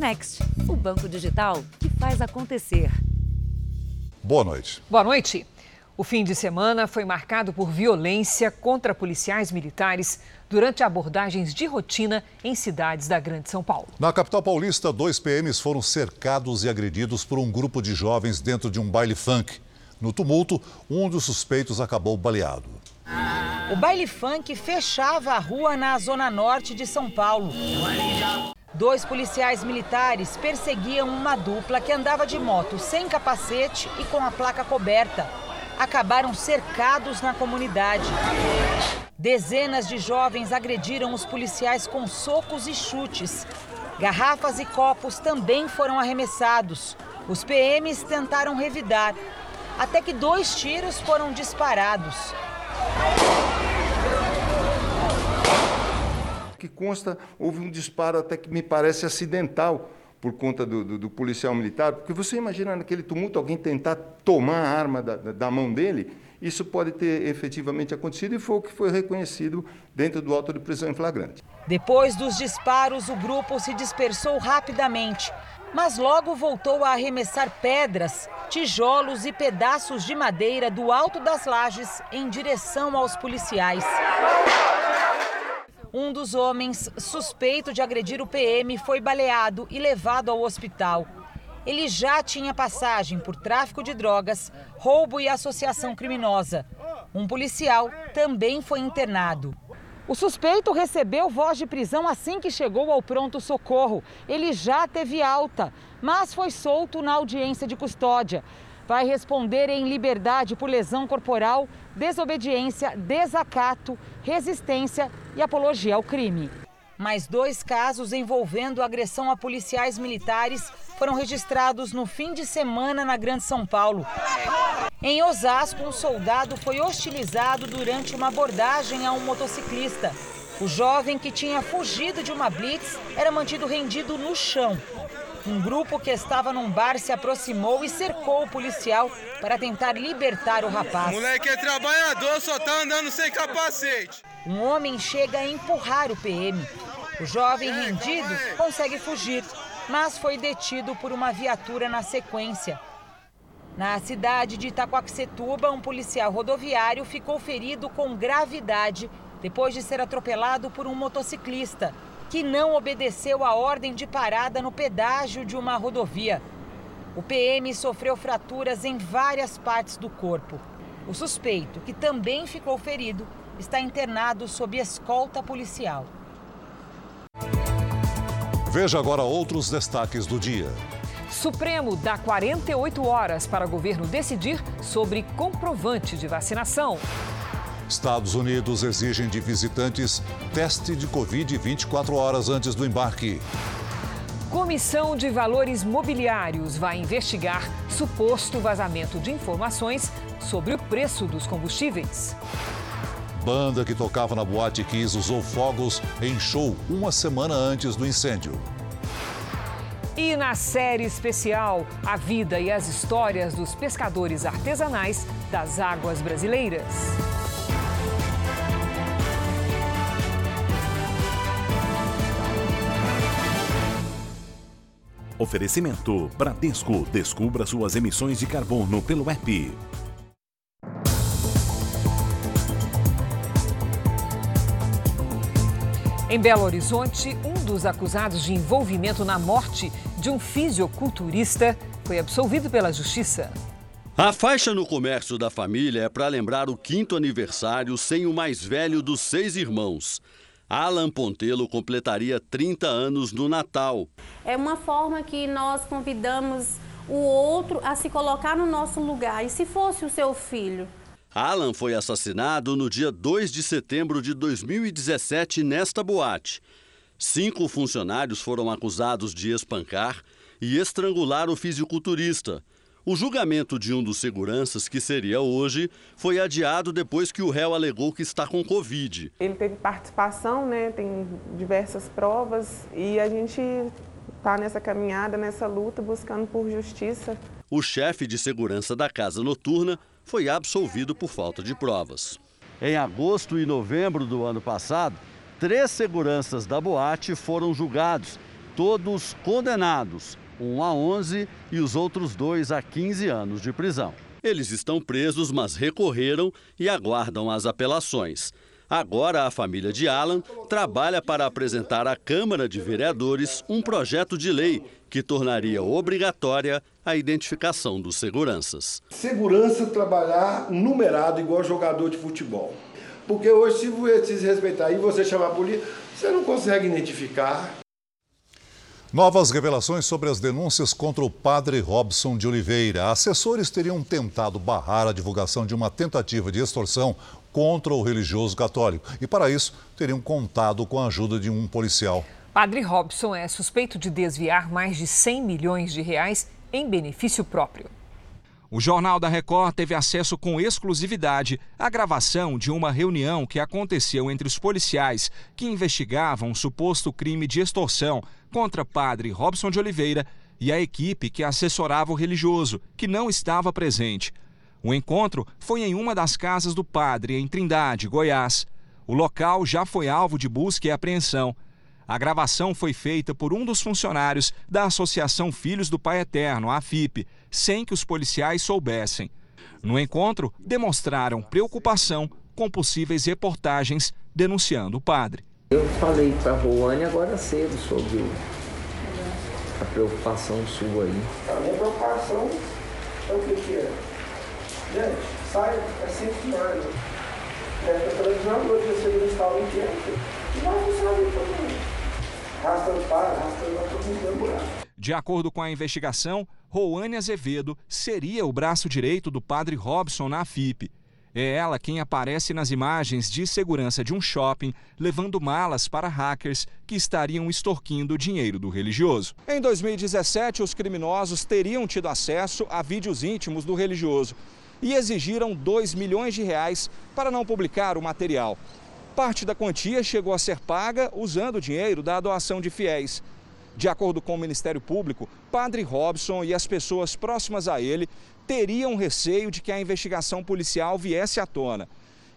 Next, o banco digital que faz acontecer. Boa noite. Boa noite. O fim de semana foi marcado por violência contra policiais militares durante abordagens de rotina em cidades da Grande São Paulo. Na capital paulista, dois PMs foram cercados e agredidos por um grupo de jovens dentro de um baile funk. No tumulto, um dos suspeitos acabou baleado. O baile funk fechava a rua na zona norte de São Paulo. Dois policiais militares perseguiam uma dupla que andava de moto sem capacete e com a placa coberta. Acabaram cercados na comunidade. Dezenas de jovens agrediram os policiais com socos e chutes. Garrafas e copos também foram arremessados. Os PMs tentaram revidar, até que dois tiros foram disparados. Que consta, houve um disparo até que me parece acidental por conta do, do, do policial militar, porque você imagina naquele tumulto alguém tentar tomar a arma da, da mão dele, isso pode ter efetivamente acontecido e foi o que foi reconhecido dentro do auto de prisão em flagrante. Depois dos disparos, o grupo se dispersou rapidamente mas logo voltou a arremessar pedras, tijolos e pedaços de madeira do alto das lajes em direção aos policiais. Um dos homens suspeito de agredir o PM foi baleado e levado ao hospital. Ele já tinha passagem por tráfico de drogas, roubo e associação criminosa. Um policial também foi internado. O suspeito recebeu voz de prisão assim que chegou ao pronto-socorro. Ele já teve alta, mas foi solto na audiência de custódia. Vai responder em liberdade por lesão corporal, desobediência, desacato, resistência e apologia ao crime. Mais dois casos envolvendo agressão a policiais militares foram registrados no fim de semana na Grande São Paulo. Em Osasco, um soldado foi hostilizado durante uma abordagem a um motociclista. O jovem que tinha fugido de uma blitz era mantido rendido no chão. Um grupo que estava num bar se aproximou e cercou o policial para tentar libertar o rapaz. O moleque é trabalhador, só tá andando sem capacete. Um homem chega a empurrar o PM. O jovem rendido consegue fugir, mas foi detido por uma viatura na sequência. Na cidade de Itacoaxetuba, um policial rodoviário ficou ferido com gravidade depois de ser atropelado por um motociclista que não obedeceu a ordem de parada no pedágio de uma rodovia. O PM sofreu fraturas em várias partes do corpo. O suspeito, que também ficou ferido, está internado sob escolta policial. Veja agora outros destaques do dia. Supremo dá 48 horas para o governo decidir sobre comprovante de vacinação. Estados Unidos exigem de visitantes teste de Covid 24 horas antes do embarque. Comissão de Valores Mobiliários vai investigar suposto vazamento de informações sobre o preço dos combustíveis. Banda que tocava na Boate Kiss usou fogos em show uma semana antes do incêndio. E na série especial, a vida e as histórias dos pescadores artesanais das águas brasileiras. Oferecimento Bradesco. Descubra suas emissões de carbono pelo app. Em Belo Horizonte, um dos acusados de envolvimento na morte de um fisiculturista foi absolvido pela justiça. A faixa no comércio da família é para lembrar o quinto aniversário sem o mais velho dos seis irmãos. Alan Pontelo completaria 30 anos no Natal. É uma forma que nós convidamos o outro a se colocar no nosso lugar. E se fosse o seu filho? Alan foi assassinado no dia 2 de setembro de 2017 nesta boate. Cinco funcionários foram acusados de espancar e estrangular o fisiculturista. O julgamento de um dos seguranças, que seria hoje, foi adiado depois que o réu alegou que está com Covid. Ele teve participação, né? tem diversas provas e a gente está nessa caminhada, nessa luta, buscando por justiça. O chefe de segurança da casa noturna foi absolvido por falta de provas. Em agosto e novembro do ano passado, três seguranças da boate foram julgados todos condenados, um a 11 e os outros dois a 15 anos de prisão. Eles estão presos, mas recorreram e aguardam as apelações. Agora, a família de Alan trabalha para apresentar à Câmara de Vereadores um projeto de lei que tornaria obrigatória a identificação dos seguranças. Segurança trabalhar numerado igual jogador de futebol. Porque hoje, se você se respeitar e você chamar a polícia, você não consegue identificar. Novas revelações sobre as denúncias contra o padre Robson de Oliveira. Assessores teriam tentado barrar a divulgação de uma tentativa de extorsão contra o religioso católico e, para isso, teriam contado com a ajuda de um policial. Padre Robson é suspeito de desviar mais de 100 milhões de reais em benefício próprio. O Jornal da Record teve acesso com exclusividade à gravação de uma reunião que aconteceu entre os policiais que investigavam um suposto crime de extorsão contra padre Robson de Oliveira e a equipe que assessorava o religioso, que não estava presente. O encontro foi em uma das casas do padre, em Trindade, Goiás. O local já foi alvo de busca e apreensão. A gravação foi feita por um dos funcionários da Associação Filhos do Pai Eterno, a AFIP, sem que os policiais soubessem. No encontro, demonstraram preocupação com possíveis reportagens denunciando o padre. Eu falei para a Roane agora cedo sobre a preocupação sua aí. A minha preocupação é o que, que é? Gente, sai, é sempre mais. É, a televisão hoje você não está em tempo. E nós não sabemos todo mundo. De acordo com a investigação, Roane Azevedo seria o braço direito do padre Robson na FIP. É ela quem aparece nas imagens de segurança de um shopping, levando malas para hackers que estariam extorquindo o dinheiro do religioso. Em 2017, os criminosos teriam tido acesso a vídeos íntimos do religioso e exigiram 2 milhões de reais para não publicar o material. Parte da quantia chegou a ser paga usando o dinheiro da doação de fiéis. De acordo com o Ministério Público, Padre Robson e as pessoas próximas a ele teriam receio de que a investigação policial viesse à tona.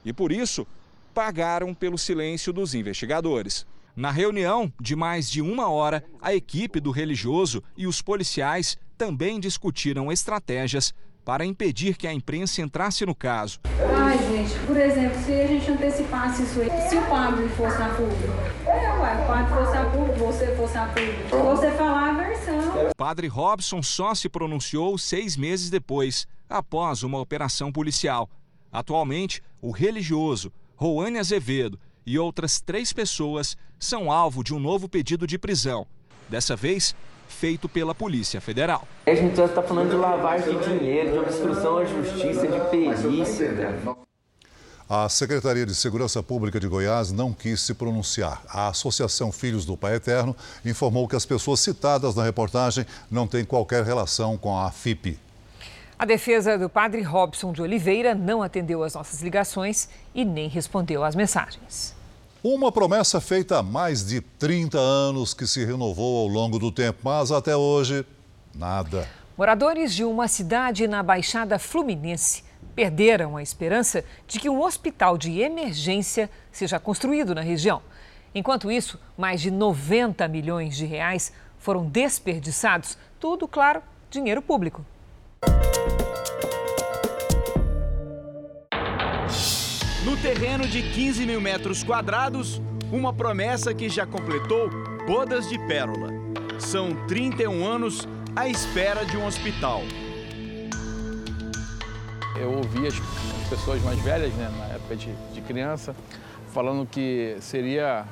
E por isso, pagaram pelo silêncio dos investigadores. Na reunião de mais de uma hora, a equipe do religioso e os policiais também discutiram estratégias para impedir que a imprensa entrasse no caso. Gente, por exemplo, se a gente antecipasse isso aí, se o padre fosse a público, é, ué, o padre fosse a público, você fosse a público, você falar a versão. Padre Robson só se pronunciou seis meses depois, após uma operação policial. Atualmente, o religioso, Roane Azevedo e outras três pessoas são alvo de um novo pedido de prisão. Dessa vez, feito pela Polícia Federal. A gente está falando de lavagem de dinheiro, de obstrução à justiça, de perícia. A Secretaria de Segurança Pública de Goiás não quis se pronunciar. A Associação Filhos do Pai Eterno informou que as pessoas citadas na reportagem não têm qualquer relação com a FIP. A defesa do padre Robson de Oliveira não atendeu às nossas ligações e nem respondeu às mensagens. Uma promessa feita há mais de 30 anos que se renovou ao longo do tempo, mas até hoje, nada. Moradores de uma cidade na Baixada Fluminense perderam a esperança de que um hospital de emergência seja construído na região. Enquanto isso, mais de 90 milhões de reais foram desperdiçados. Tudo, claro, dinheiro público. No terreno de 15 mil metros quadrados, uma promessa que já completou bodas de pérola. São 31 anos à espera de um hospital. Eu ouvi as, as pessoas mais velhas, né, na época de, de criança, falando que seria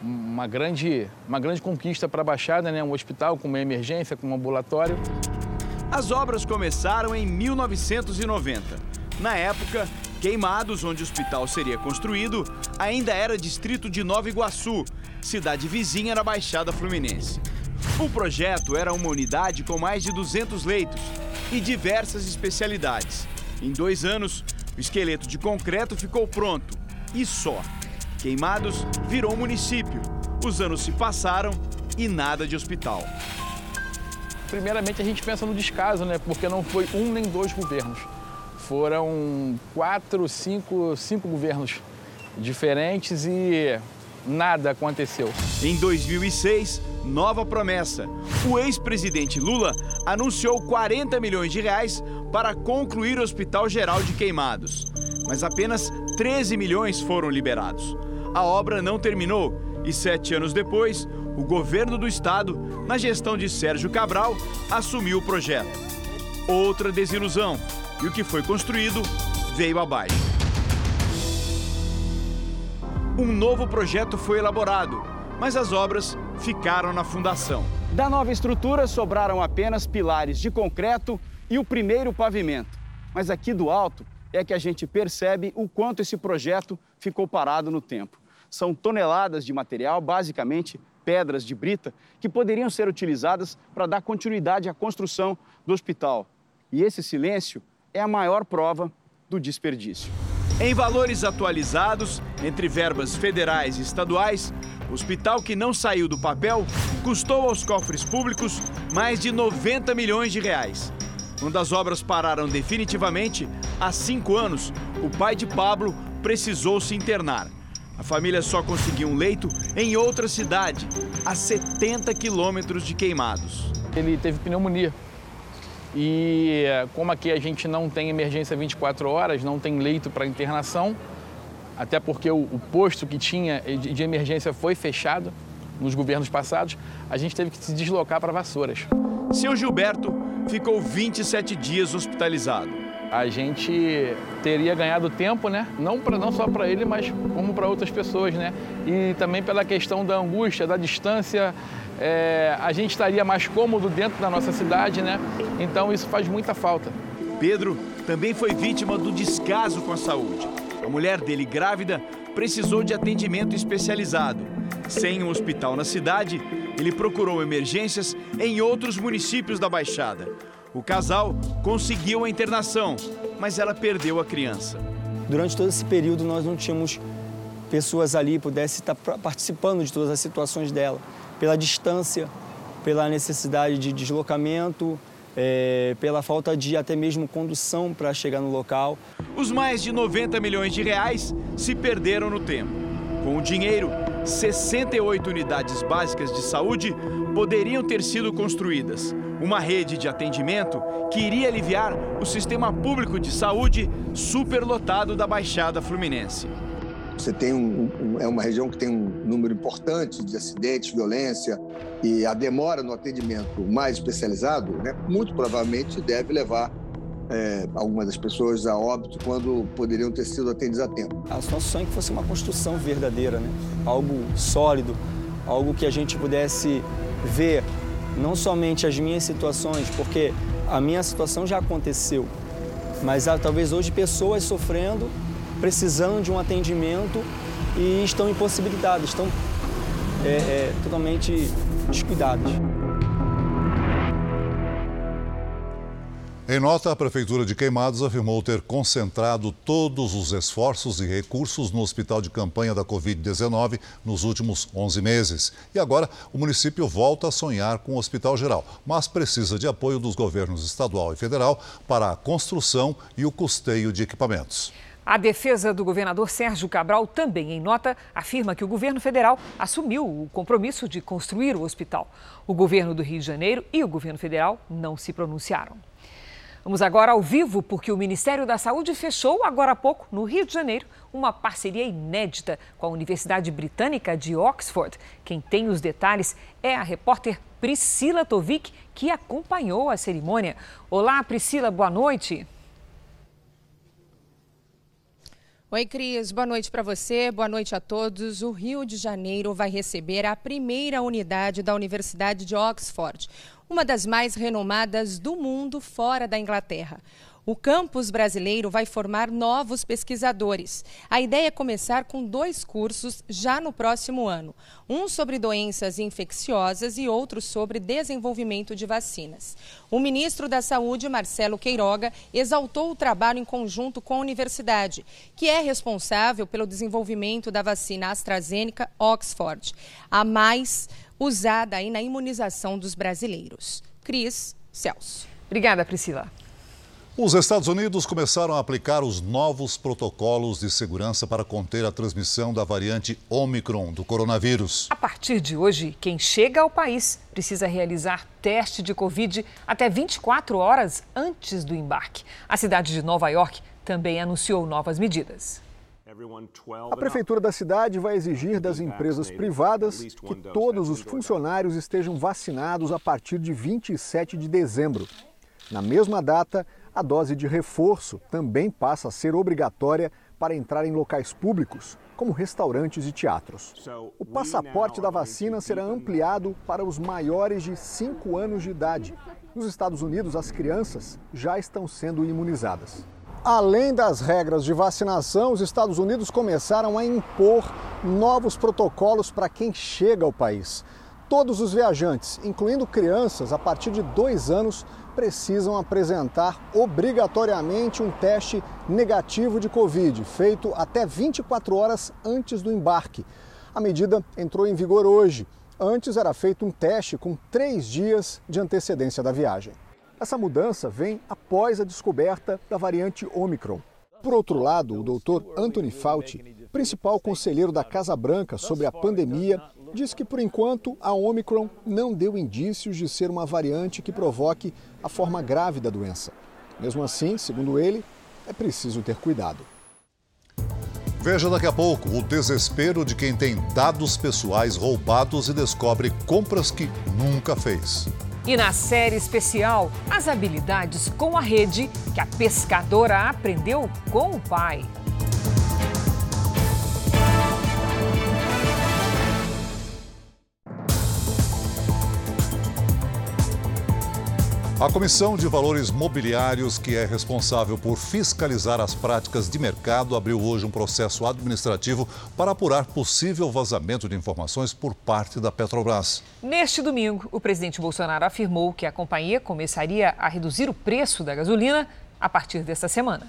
uma grande, uma grande conquista para a Baixada, né? um hospital com uma emergência, com um ambulatório. As obras começaram em 1990. Na época, Queimados, onde o hospital seria construído, ainda era distrito de Nova Iguaçu, cidade vizinha na Baixada Fluminense. O projeto era uma unidade com mais de 200 leitos e diversas especialidades. Em dois anos, o esqueleto de concreto ficou pronto. E só. Queimados virou município. Os anos se passaram e nada de hospital. Primeiramente, a gente pensa no descaso, né? Porque não foi um nem dois governos foram quatro, cinco, cinco governos diferentes e nada aconteceu. Em 2006, nova promessa. O ex-presidente Lula anunciou 40 milhões de reais para concluir o Hospital Geral de Queimados. Mas apenas 13 milhões foram liberados. A obra não terminou e sete anos depois, o governo do estado, na gestão de Sérgio Cabral, assumiu o projeto. Outra desilusão. E o que foi construído veio abaixo. Um novo projeto foi elaborado, mas as obras ficaram na fundação. Da nova estrutura sobraram apenas pilares de concreto e o primeiro pavimento. Mas aqui do alto é que a gente percebe o quanto esse projeto ficou parado no tempo. São toneladas de material, basicamente pedras de brita, que poderiam ser utilizadas para dar continuidade à construção do hospital. E esse silêncio é a maior prova do desperdício. Em valores atualizados, entre verbas federais e estaduais, o hospital que não saiu do papel custou aos cofres públicos mais de 90 milhões de reais. Quando as obras pararam definitivamente, há cinco anos, o pai de Pablo precisou se internar. A família só conseguiu um leito em outra cidade, a 70 quilômetros de Queimados. Ele teve pneumonia. E como aqui a gente não tem emergência 24 horas, não tem leito para internação, até porque o, o, posto que tinha de, de emergência foi fechado nos governos passados, a gente teve que se deslocar para Vassouras. Seu Gilberto ficou 27 dias hospitalizado. A gente teria ganhado tempo, né? Não, pra, não só para ele, mas como para outras pessoas, né? E também pela questão da angústia, da distância, é, a gente estaria mais cômodo dentro da nossa cidade, né? Então isso faz muita falta. Pedro também foi vítima do descaso com a saúde. A mulher dele, grávida, precisou de atendimento especializado. Sem um hospital na cidade, ele procurou emergências em outros municípios da Baixada. O casal conseguiu a internação, mas ela perdeu a criança. Durante todo esse período, nós não tínhamos pessoas ali que pudessem estar participando de todas as situações dela, pela distância, pela necessidade de deslocamento, é, pela falta de até mesmo condução para chegar no local. Os mais de 90 milhões de reais se perderam no tempo. Com o dinheiro, 68 unidades básicas de saúde poderiam ter sido construídas. Uma rede de atendimento que iria aliviar o sistema público de saúde superlotado da Baixada Fluminense. Você tem um, um, é uma região que tem um número importante de acidentes, violência e a demora no atendimento mais especializado, né, muito provavelmente deve levar é, algumas das pessoas a óbito quando poderiam ter sido atendidas a tempo. A nosso sonho é que fosse uma construção verdadeira, né? algo sólido, algo que a gente pudesse ver não somente as minhas situações, porque a minha situação já aconteceu, mas há talvez hoje pessoas sofrendo precisando de um atendimento e estão impossibilitadas, estão é, é, totalmente descuidadas. Em nota, a Prefeitura de Queimados afirmou ter concentrado todos os esforços e recursos no hospital de campanha da Covid-19 nos últimos 11 meses. E agora o município volta a sonhar com o Hospital Geral, mas precisa de apoio dos governos estadual e federal para a construção e o custeio de equipamentos. A defesa do governador Sérgio Cabral, também em nota, afirma que o governo federal assumiu o compromisso de construir o hospital. O governo do Rio de Janeiro e o governo federal não se pronunciaram. Vamos agora ao vivo, porque o Ministério da Saúde fechou, agora há pouco, no Rio de Janeiro, uma parceria inédita com a Universidade Britânica de Oxford. Quem tem os detalhes é a repórter Priscila Tovic, que acompanhou a cerimônia. Olá, Priscila, boa noite. Oi, Cris. Boa noite para você, boa noite a todos. O Rio de Janeiro vai receber a primeira unidade da Universidade de Oxford, uma das mais renomadas do mundo fora da Inglaterra. O campus brasileiro vai formar novos pesquisadores. A ideia é começar com dois cursos já no próximo ano: um sobre doenças infecciosas e outro sobre desenvolvimento de vacinas. O ministro da Saúde, Marcelo Queiroga, exaltou o trabalho em conjunto com a universidade, que é responsável pelo desenvolvimento da vacina AstraZeneca Oxford, a mais usada aí na imunização dos brasileiros. Cris Celso. Obrigada, Priscila. Os Estados Unidos começaram a aplicar os novos protocolos de segurança para conter a transmissão da variante Omicron do coronavírus. A partir de hoje, quem chega ao país precisa realizar teste de Covid até 24 horas antes do embarque. A cidade de Nova York também anunciou novas medidas. A prefeitura da cidade vai exigir das empresas privadas que todos os funcionários estejam vacinados a partir de 27 de dezembro. Na mesma data, a dose de reforço também passa a ser obrigatória para entrar em locais públicos, como restaurantes e teatros. O passaporte da vacina será ampliado para os maiores de 5 anos de idade. Nos Estados Unidos, as crianças já estão sendo imunizadas. Além das regras de vacinação, os Estados Unidos começaram a impor novos protocolos para quem chega ao país. Todos os viajantes, incluindo crianças a partir de dois anos, precisam apresentar obrigatoriamente um teste negativo de Covid, feito até 24 horas antes do embarque. A medida entrou em vigor hoje. Antes era feito um teste com três dias de antecedência da viagem. Essa mudança vem após a descoberta da variante Omicron. Por outro lado, o doutor Anthony Fauci, principal conselheiro da Casa Branca sobre a pandemia, diz que, por enquanto, a Omicron não deu indícios de ser uma variante que provoque a forma grave da doença. Mesmo assim, segundo ele, é preciso ter cuidado. Veja daqui a pouco o desespero de quem tem dados pessoais roubados e descobre compras que nunca fez. E na série especial, as habilidades com a rede que a pescadora aprendeu com o pai. A Comissão de Valores Mobiliários, que é responsável por fiscalizar as práticas de mercado, abriu hoje um processo administrativo para apurar possível vazamento de informações por parte da Petrobras. Neste domingo, o presidente Bolsonaro afirmou que a companhia começaria a reduzir o preço da gasolina a partir desta semana.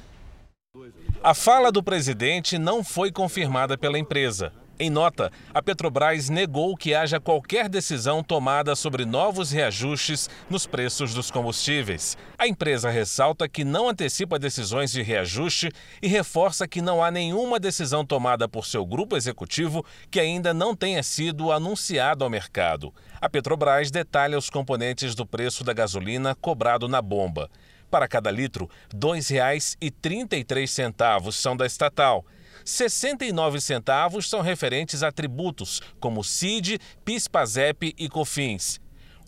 A fala do presidente não foi confirmada pela empresa. Em nota, a Petrobras negou que haja qualquer decisão tomada sobre novos reajustes nos preços dos combustíveis. A empresa ressalta que não antecipa decisões de reajuste e reforça que não há nenhuma decisão tomada por seu grupo executivo que ainda não tenha sido anunciado ao mercado. A Petrobras detalha os componentes do preço da gasolina cobrado na bomba. Para cada litro, R$ 2,33 são da estatal. 69 centavos são referentes a tributos, como CID, PIS/PASEP e COFINS.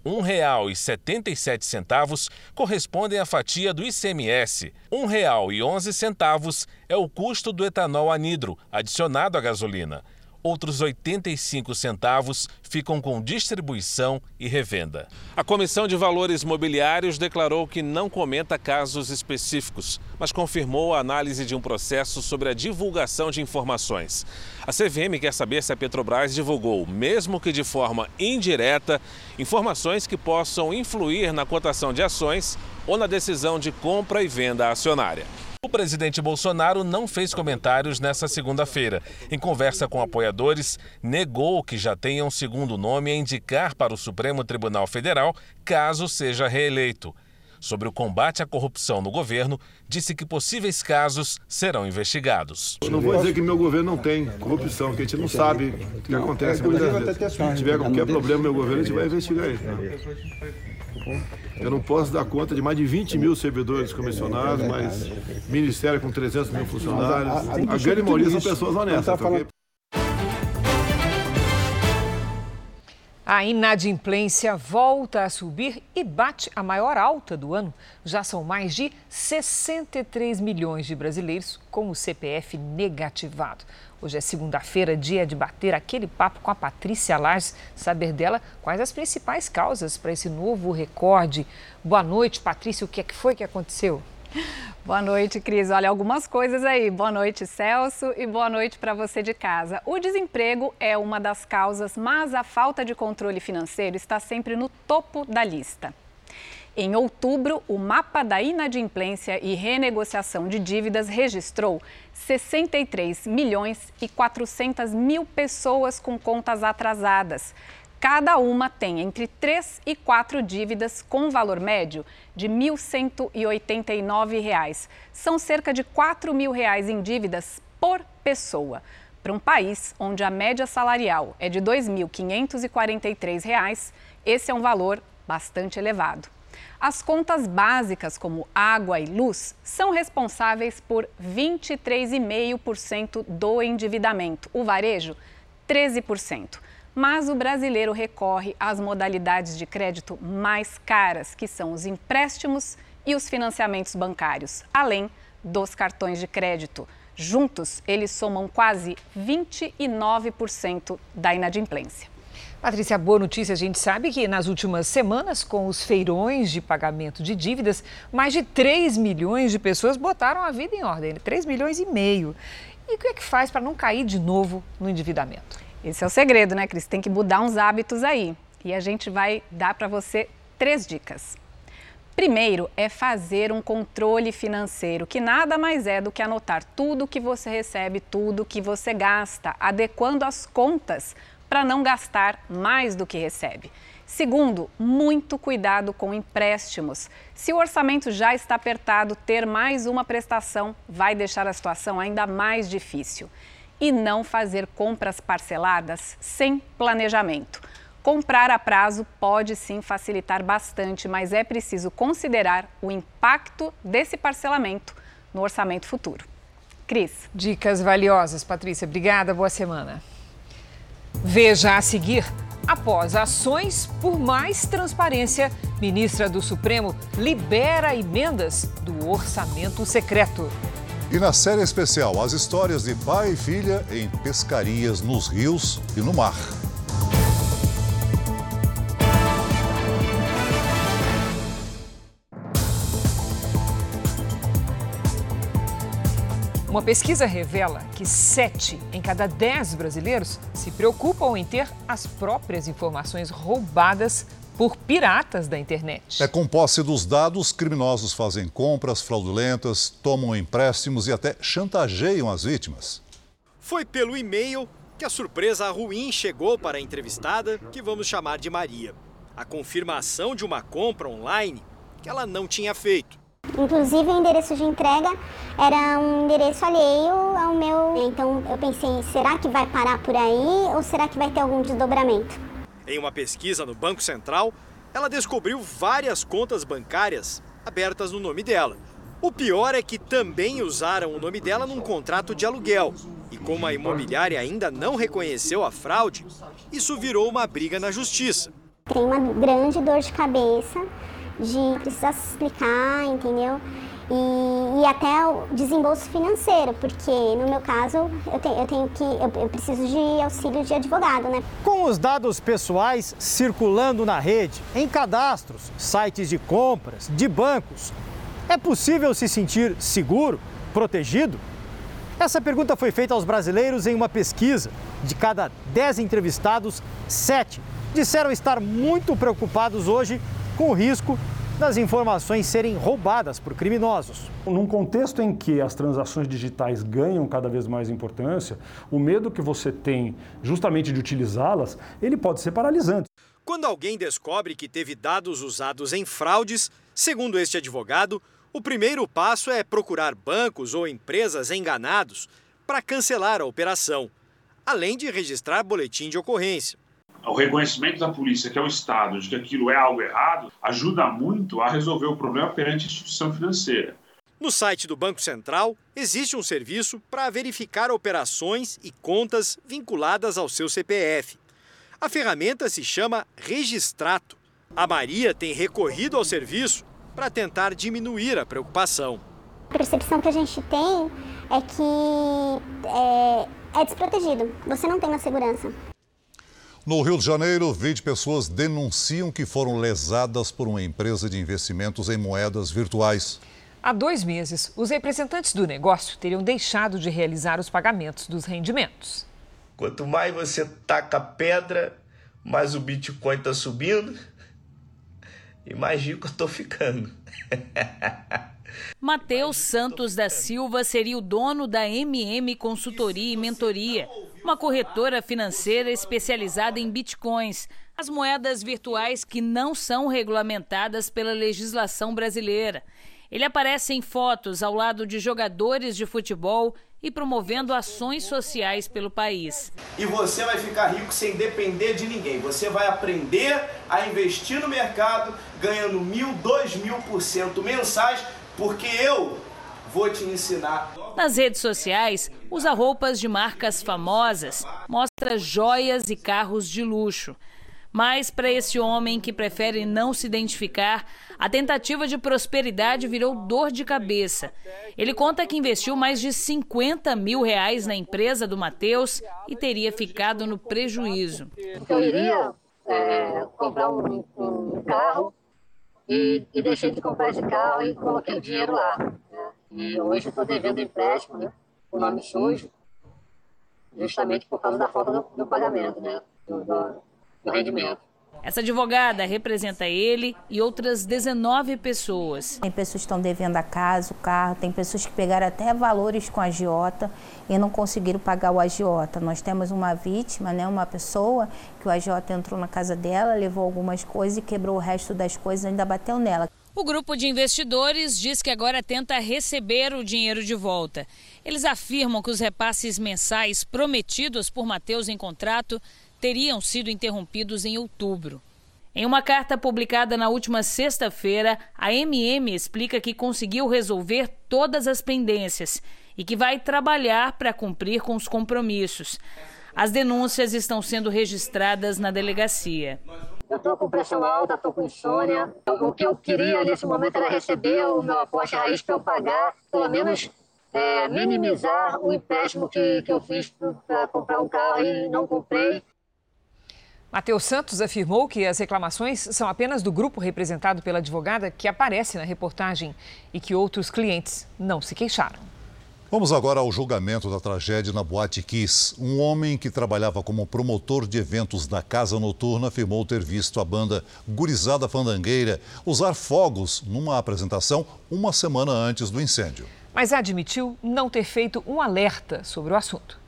R$ 1,77 correspondem à fatia do ICMS. R$ 1,11 é o custo do etanol anidro, adicionado à gasolina outros 85 centavos ficam com distribuição e revenda. A Comissão de Valores Mobiliários declarou que não comenta casos específicos, mas confirmou a análise de um processo sobre a divulgação de informações. A CVM quer saber se a Petrobras divulgou, mesmo que de forma indireta, informações que possam influir na cotação de ações ou na decisão de compra e venda acionária. O presidente Bolsonaro não fez comentários nessa segunda-feira. Em conversa com apoiadores, negou que já tenha um segundo nome a indicar para o Supremo Tribunal Federal caso seja reeleito. Sobre o combate à corrupção no governo, disse que possíveis casos serão investigados. Não vou dizer que meu governo não tem corrupção, porque a gente não sabe o que acontece. Se tiver qualquer problema meu governo, a gente vai investigar isso. Eu não posso dar conta de mais de 20 mil servidores comissionados, mas ministério com 300 mil funcionários. A, grande maioria são pessoas honestas. Tá a inadimplência volta a subir e bate a maior alta do ano. Já são mais de 63 milhões de brasileiros com o CPF negativado. Hoje é segunda-feira, dia de bater aquele papo com a Patrícia Lages, saber dela quais as principais causas para esse novo recorde. Boa noite, Patrícia. O que, é que foi que aconteceu? Boa noite, Cris. Olha, algumas coisas aí. Boa noite, Celso, e boa noite para você de casa. O desemprego é uma das causas, mas a falta de controle financeiro está sempre no topo da lista. Em outubro, o mapa da inadimplência e renegociação de dívidas registrou 63 milhões e 400 mil pessoas com contas atrasadas. Cada uma tem entre 3 e 4 dívidas com valor médio de R$ 1.189. São cerca de 4 mil reais em dívidas por pessoa. Para um país onde a média salarial é de R$ 2.543, esse é um valor bastante elevado. As contas básicas, como água e luz, são responsáveis por 23,5% do endividamento. O varejo, 13% mas o brasileiro recorre às modalidades de crédito mais caras, que são os empréstimos e os financiamentos bancários, além dos cartões de crédito. Juntos, eles somam quase 29% da inadimplência. Patrícia, boa notícia. A gente sabe que nas últimas semanas, com os feirões de pagamento de dívidas, mais de 3 milhões de pessoas botaram a vida em ordem 3 milhões e meio. E o que é que faz para não cair de novo no endividamento? Esse é o segredo, né, Cris? Tem que mudar uns hábitos aí. E a gente vai dar para você três dicas. Primeiro é fazer um controle financeiro, que nada mais é do que anotar tudo que você recebe, tudo que você gasta, adequando as contas para não gastar mais do que recebe. Segundo, muito cuidado com empréstimos. Se o orçamento já está apertado, ter mais uma prestação vai deixar a situação ainda mais difícil e não fazer compras parceladas sem planejamento. Comprar a prazo pode sim facilitar bastante, mas é preciso considerar o impacto desse parcelamento no orçamento futuro. Cris. Dicas valiosas, Patrícia. Obrigada, boa semana. Veja a seguir. Após ações por mais transparência, ministra do Supremo libera emendas do orçamento secreto. E na série especial, as histórias de pai e filha em pescarias nos rios e no mar. Uma pesquisa revela que sete em cada dez brasileiros se preocupam em ter as próprias informações roubadas por piratas da internet. É com posse dos dados, criminosos fazem compras fraudulentas, tomam empréstimos e até chantageiam as vítimas. Foi pelo e-mail que a surpresa ruim chegou para a entrevistada, que vamos chamar de Maria. A confirmação de uma compra online que ela não tinha feito. Inclusive o endereço de entrega era um endereço alheio ao meu. Então eu pensei, será que vai parar por aí ou será que vai ter algum desdobramento? Em uma pesquisa no Banco Central, ela descobriu várias contas bancárias abertas no nome dela. O pior é que também usaram o nome dela num contrato de aluguel. E como a imobiliária ainda não reconheceu a fraude, isso virou uma briga na justiça. Tem uma grande dor de cabeça de precisar se explicar, entendeu? E, e, até o desembolso financeiro, porque no meu caso eu, te, eu tenho que eu, eu, preciso de auxílio de advogado, né? Com os dados pessoais circulando na rede, em cadastros, sites de compras, de bancos, é possível se sentir seguro, protegido? Essa pergunta foi feita aos brasileiros em uma pesquisa. De cada 10 entrevistados, 7 disseram estar muito preocupados hoje com o risco das informações serem roubadas por criminosos. Num contexto em que as transações digitais ganham cada vez mais importância, o medo que você tem justamente de utilizá-las, ele pode ser paralisante. Quando alguém descobre que teve dados usados em fraudes, segundo este advogado, o primeiro passo é procurar bancos ou empresas enganados para cancelar a operação, além de registrar boletim de ocorrência o reconhecimento da polícia, que é o Estado, de que aquilo é algo errado, ajuda muito a resolver o problema perante a instituição financeira. No site do Banco Central, existe um serviço para verificar operações e contas vinculadas ao seu CPF. A ferramenta se chama Registrato. A Maria tem recorrido ao serviço para tentar diminuir a preocupação. A percepção que a gente tem é que é, é desprotegido, você não tem uma segurança. No Rio de Janeiro, 20 pessoas denunciam que foram lesadas por uma empresa de investimentos em moedas virtuais. Há dois meses, os representantes do negócio teriam deixado de realizar os pagamentos dos rendimentos. Quanto mais você taca pedra, mais o Bitcoin está subindo e mais rico eu estou ficando. Matheus Santos da Silva seria o dono da MM Consultoria e Mentoria uma corretora financeira especializada em bitcoins. As moedas virtuais que não são regulamentadas pela legislação brasileira. Ele aparece em fotos ao lado de jogadores de futebol e promovendo ações sociais pelo país. E você vai ficar rico sem depender de ninguém. Você vai aprender a investir no mercado ganhando mil, dois mil por cento mensais, porque eu vou te ensinar. Nas redes sociais, usa roupas de marcas famosas, mostra joias e carros de luxo. Mas para esse homem que prefere não se identificar, a tentativa de prosperidade virou dor de cabeça. Ele conta que investiu mais de 50 mil reais na empresa do Matheus e teria ficado no prejuízo. Eu iria é, comprar um, um carro e, e, deixei de comprar esse carro e coloquei o dinheiro lá. Né? E hoje estou devendo empréstimo, né? o nome sujo, justamente por causa da falta do, do pagamento, né? Do, do, do rendimento. Essa advogada representa ele e outras 19 pessoas. Tem pessoas que estão devendo a casa, o carro, tem pessoas que pegaram até valores com a agiota e não conseguiram pagar o agiota. Nós temos uma vítima, né, uma pessoa que o agiota entrou na casa dela, levou algumas coisas e quebrou o resto das coisas e ainda bateu nela. O grupo de investidores diz que agora tenta receber o dinheiro de volta. Eles afirmam que os repasses mensais prometidos por Mateus em contrato teriam sido interrompidos em outubro. Em uma carta publicada na última sexta-feira, a MM explica que conseguiu resolver todas as pendências e que vai trabalhar para cumprir com os compromissos. As denúncias estão sendo registradas na delegacia. Eu estou com pressão alta, estou com insônia. O que eu queria nesse momento era receber o meu aporte raiz para eu pagar, pelo menos é, minimizar o empréstimo que, que eu fiz para comprar um carro e não comprei. Matheus Santos afirmou que as reclamações são apenas do grupo representado pela advogada que aparece na reportagem e que outros clientes não se queixaram. Vamos agora ao julgamento da tragédia na Boate Kiss. Um homem que trabalhava como promotor de eventos da casa noturna afirmou ter visto a banda Gurizada Fandangueira usar fogos numa apresentação uma semana antes do incêndio. Mas admitiu não ter feito um alerta sobre o assunto.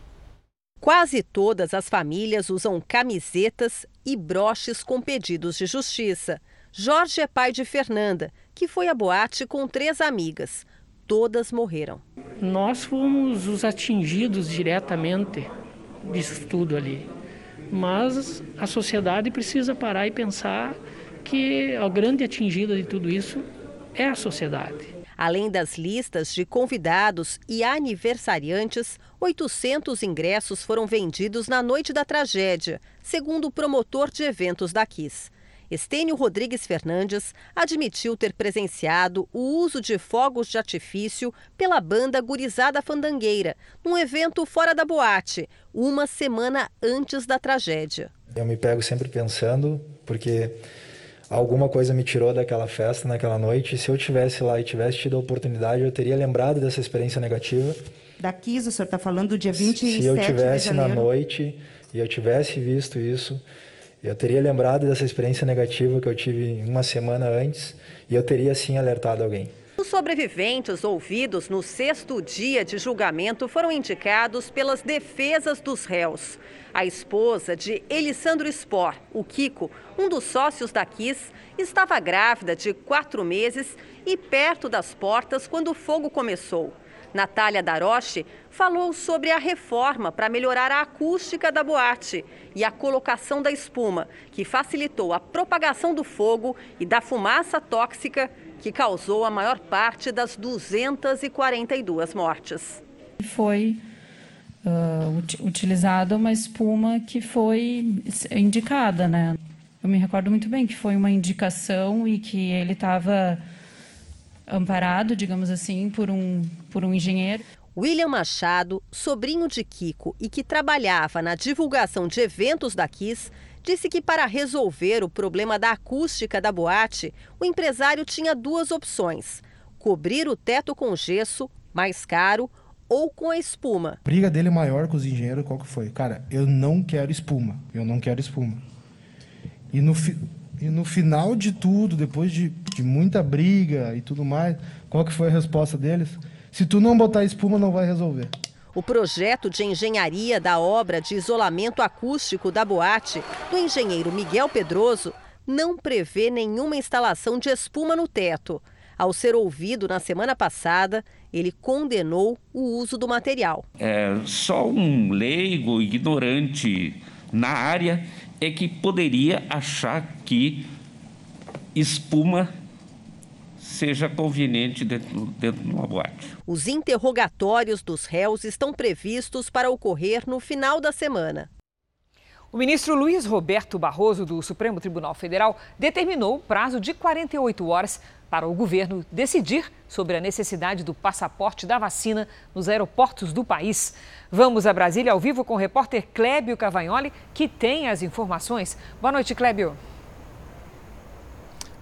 Quase todas as famílias usam camisetas e broches com pedidos de justiça. Jorge é pai de Fernanda, que foi à boate com três amigas. Todas morreram. Nós fomos os atingidos diretamente disso tudo ali. Mas a sociedade precisa parar e pensar que a grande atingida de tudo isso é a sociedade. Além das listas de convidados e aniversariantes, 800 ingressos foram vendidos na noite da tragédia, segundo o promotor de eventos da KISS. Estênio Rodrigues Fernandes admitiu ter presenciado o uso de fogos de artifício pela banda Gurizada Fandangueira, num evento fora da boate, uma semana antes da tragédia. Eu me pego sempre pensando, porque alguma coisa me tirou daquela festa naquela noite. Se eu tivesse lá e tivesse tido a oportunidade, eu teria lembrado dessa experiência negativa. Da o senhor está falando do dia 27 Se eu tivesse na noite e eu tivesse visto isso, eu teria lembrado dessa experiência negativa que eu tive uma semana antes e eu teria sim alertado alguém. Os sobreviventes ouvidos no sexto dia de julgamento foram indicados pelas defesas dos réus. A esposa de Elisandro Spor, o Kiko, um dos sócios da Kiss, estava grávida de quatro meses e perto das portas quando o fogo começou. Natália Daroche falou sobre a reforma para melhorar a acústica da boate e a colocação da espuma, que facilitou a propagação do fogo e da fumaça tóxica que causou a maior parte das 242 mortes. Foi uh, utilizada uma espuma que foi indicada, né? Eu me recordo muito bem que foi uma indicação e que ele estava amparado, digamos assim, por um, por um engenheiro. William Machado, sobrinho de Kiko e que trabalhava na divulgação de eventos da Kiss, disse que para resolver o problema da acústica da boate, o empresário tinha duas opções: cobrir o teto com gesso, mais caro, ou com a espuma. A briga dele maior com os engenheiros, qual que foi? Cara, eu não quero espuma, eu não quero espuma. E no, fi, e no final de tudo, depois de, de muita briga e tudo mais, qual que foi a resposta deles? Se tu não botar espuma, não vai resolver. O projeto de engenharia da obra de isolamento acústico da boate, do engenheiro Miguel Pedroso, não prevê nenhuma instalação de espuma no teto. Ao ser ouvido na semana passada, ele condenou o uso do material. É, só um leigo ignorante na área é que poderia achar que espuma seja conveniente dentro, dentro de uma boate. Os interrogatórios dos réus estão previstos para ocorrer no final da semana. O ministro Luiz Roberto Barroso, do Supremo Tribunal Federal, determinou o prazo de 48 horas para o governo decidir sobre a necessidade do passaporte da vacina nos aeroportos do país. Vamos a Brasília ao vivo com o repórter Clébio Cavagnoli, que tem as informações. Boa noite, Clébio.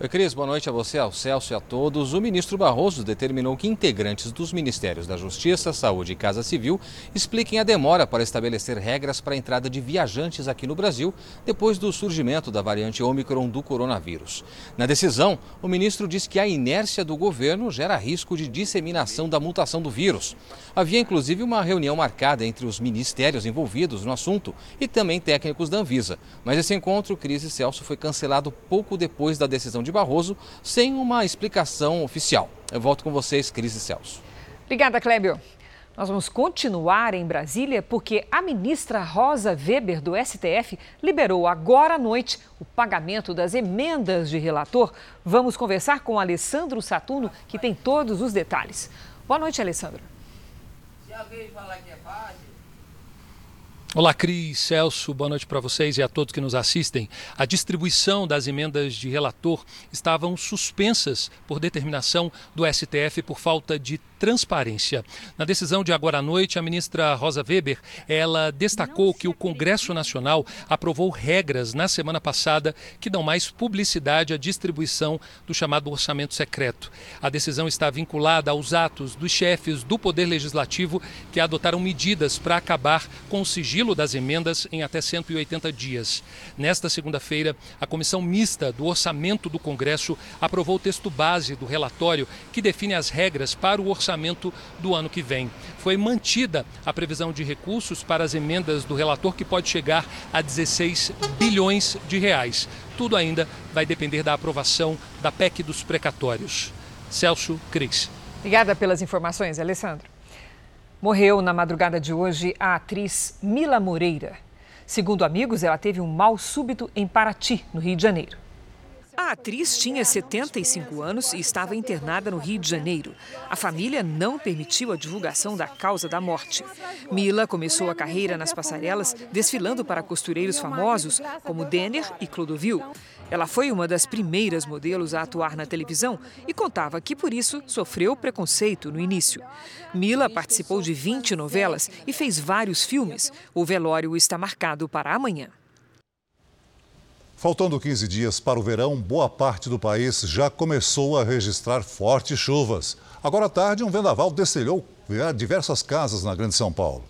Cris, boa noite a você, ao Celso e a todos. O ministro Barroso determinou que integrantes dos Ministérios da Justiça, Saúde e Casa Civil expliquem a demora para estabelecer regras para a entrada de viajantes aqui no Brasil depois do surgimento da variante Ômicron do coronavírus. Na decisão, o ministro diz que a inércia do governo gera risco de disseminação da mutação do vírus. Havia inclusive uma reunião marcada entre os ministérios envolvidos no assunto e também técnicos da Anvisa. Mas esse encontro, Cris e Celso, foi cancelado pouco depois da decisão de de Barroso sem uma explicação oficial. Eu volto com vocês, Cris e Celso. Obrigada, Clébio. Nós vamos continuar em Brasília porque a ministra Rosa Weber, do STF, liberou agora à noite o pagamento das emendas de relator. Vamos conversar com Alessandro Saturno, que tem todos os detalhes. Boa noite, Alessandro. Já veio falar que é fácil. Olá, Cris, Celso, boa noite para vocês e a todos que nos assistem. A distribuição das emendas de relator estavam suspensas por determinação do STF por falta de transparência. Na decisão de agora à noite, a ministra Rosa Weber, ela destacou que o Congresso Nacional aprovou regras na semana passada que dão mais publicidade à distribuição do chamado orçamento secreto. A decisão está vinculada aos atos dos chefes do Poder Legislativo que adotaram medidas para acabar com o sigilo das emendas em até 180 dias. Nesta segunda-feira, a Comissão Mista do Orçamento do Congresso aprovou o texto base do relatório que define as regras para o orçamento orçamento do ano que vem. Foi mantida a previsão de recursos para as emendas do relator, que pode chegar a 16 bilhões de reais. Tudo ainda vai depender da aprovação da PEC dos precatórios. Celso Cris. Obrigada pelas informações, Alessandro. Morreu na madrugada de hoje a atriz Mila Moreira. Segundo amigos, ela teve um mal súbito em Paraty, no Rio de Janeiro. A atriz tinha 75 anos e estava internada no Rio de Janeiro. A família não permitiu a divulgação da causa da morte. Mila começou a carreira nas passarelas desfilando para costureiros famosos como Denner e Clodovil. Ela foi uma das primeiras modelos a atuar na televisão e contava que por isso sofreu preconceito no início. Mila participou de 20 novelas e fez vários filmes. O velório está marcado para amanhã. Faltando 15 dias para o verão, boa parte do país já começou a registrar fortes chuvas. Agora à tarde, um vendaval destelhou diversas casas na Grande São Paulo.